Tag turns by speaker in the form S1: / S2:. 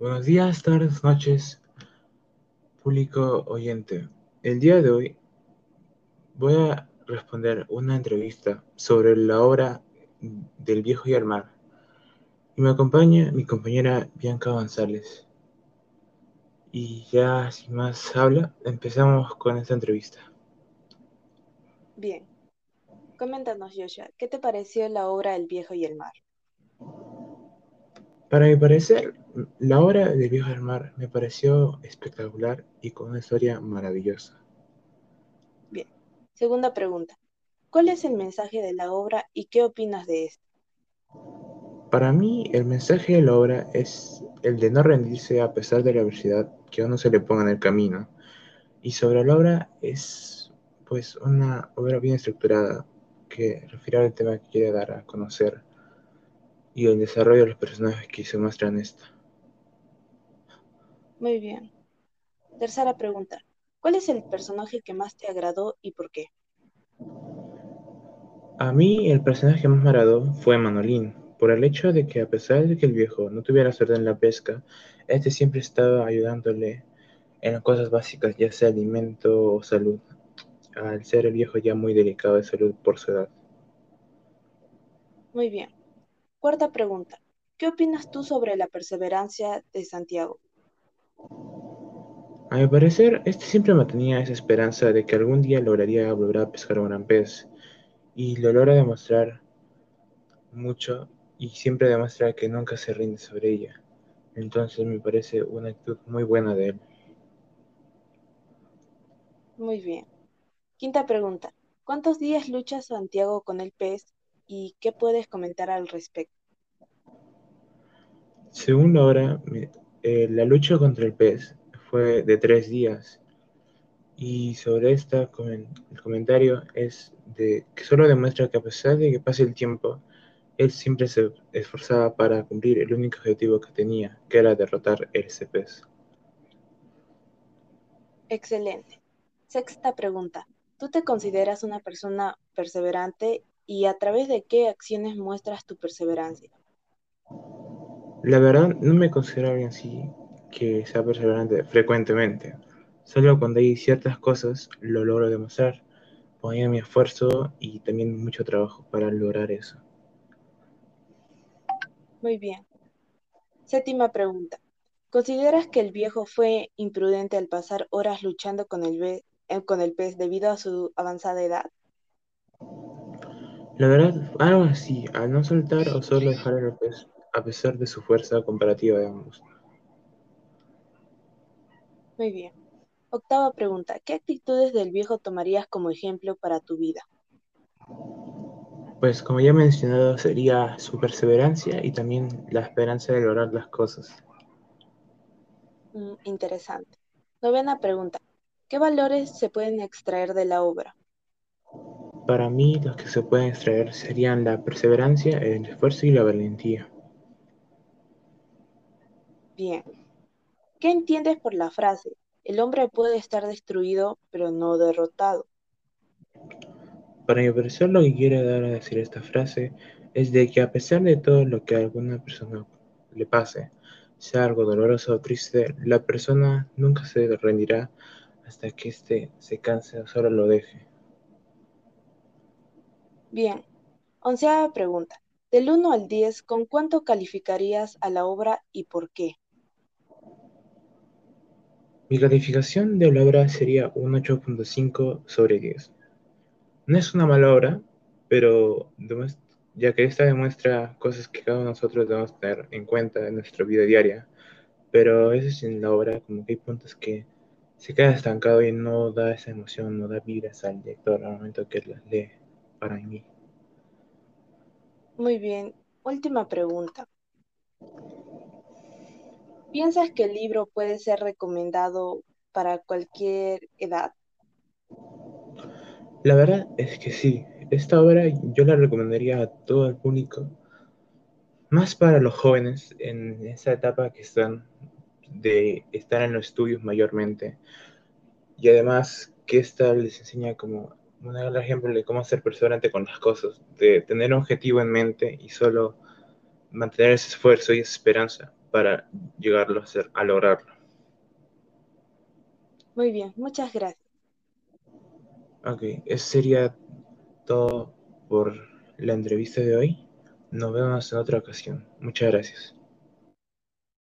S1: Buenos días, tardes, noches, público oyente. El día de hoy voy a responder una entrevista sobre la obra del viejo y el mar. Y me acompaña mi compañera Bianca González. Y ya sin más habla, empezamos con esta entrevista.
S2: Bien. Coméntanos, Joshua, ¿qué te pareció la obra El viejo y el mar?
S1: Para mi parecer, la obra del viejo y el mar me pareció espectacular y con una historia maravillosa.
S2: Bien. Segunda pregunta. ¿Cuál es el mensaje de la obra y qué opinas de esto?
S1: Para mí, el mensaje de la obra es el de no rendirse a pesar de la adversidad que a uno se le ponga en el camino. Y sobre la obra es pues una obra bien estructurada que refiere al tema que quiere dar a conocer y el desarrollo de los personajes que se muestran en esta.
S2: Muy bien. Tercera pregunta. ¿Cuál es el personaje que más te agradó y por qué?
S1: A mí el personaje que más me agradó fue Manolín, por el hecho de que a pesar de que el viejo no tuviera suerte en la pesca, este siempre estaba ayudándole en las cosas básicas, ya sea alimento o salud, al ser el viejo ya muy delicado de salud por su edad.
S2: Muy bien. Cuarta pregunta. ¿Qué opinas tú sobre la perseverancia de Santiago?
S1: A mi parecer, este siempre mantenía esa esperanza de que algún día lograría volver a pescar un gran pez, y lo logra demostrar mucho y siempre demuestra que nunca se rinde sobre ella. Entonces me parece una actitud muy buena de él.
S2: Muy bien. Quinta pregunta. ¿Cuántos días lucha Santiago con el pez y qué puedes comentar al respecto?
S1: Según la hora, eh, la lucha contra el pez fue de tres días. Y sobre esta, el comentario es de que solo demuestra que a pesar de que pase el tiempo, él siempre se esforzaba para cumplir el único objetivo que tenía, que era derrotar ese pez.
S2: Excelente. Sexta pregunta. ¿Tú te consideras una persona perseverante y a través de qué acciones muestras tu perseverancia?
S1: La verdad, no me considero alguien así que sea perseverante frecuentemente. Solo cuando hay ciertas cosas lo logro demostrar, poniendo mi esfuerzo y también mucho trabajo para lograr eso.
S2: Muy bien. Séptima pregunta. ¿Consideras que el viejo fue imprudente al pasar horas luchando con el, eh, con el pez debido a su avanzada edad?
S1: La verdad, algo así, al no soltar o solo dejar el pez, a pesar de su fuerza comparativa de ambos.
S2: Muy bien. Octava pregunta. ¿Qué actitudes del viejo tomarías como ejemplo para tu vida?
S1: Pues como ya he mencionado, sería su perseverancia y también la esperanza de lograr las cosas.
S2: Mm, interesante. Novena pregunta. ¿Qué valores se pueden extraer de la obra?
S1: Para mí, los que se pueden extraer serían la perseverancia, el esfuerzo y la valentía.
S2: Bien. ¿Qué entiendes por la frase? El hombre puede estar destruido, pero no derrotado.
S1: Para mi parecer lo que quiere dar a decir esta frase es de que a pesar de todo lo que a alguna persona le pase, sea algo doloroso o triste, la persona nunca se rendirá hasta que éste se canse o solo lo deje.
S2: Bien, onceava pregunta. Del 1 al 10, ¿con cuánto calificarías a la obra y por qué?
S1: Mi calificación de la obra sería un 8.5 sobre 10. No es una mala obra, pero ya que esta demuestra cosas que cada uno de nosotros debemos tener en cuenta en nuestra vida diaria, pero a veces en la obra como que hay puntos que se queda estancado y no da esa emoción, no da vibras al lector al momento que las lee para mí.
S2: Muy bien, última pregunta. ¿Piensas que el libro puede ser recomendado para cualquier edad?
S1: La verdad es que sí, esta obra yo la recomendaría a todo el público, más para los jóvenes en esa etapa que están de estar en los estudios mayormente, y además que esta les enseña como un ejemplo de cómo ser perseverante con las cosas, de tener un objetivo en mente y solo mantener ese esfuerzo y esa esperanza para llegarlo a, hacer, a lograrlo.
S2: Muy bien, muchas gracias.
S1: Ok, eso sería todo por la entrevista de hoy. Nos vemos en otra ocasión. Muchas gracias.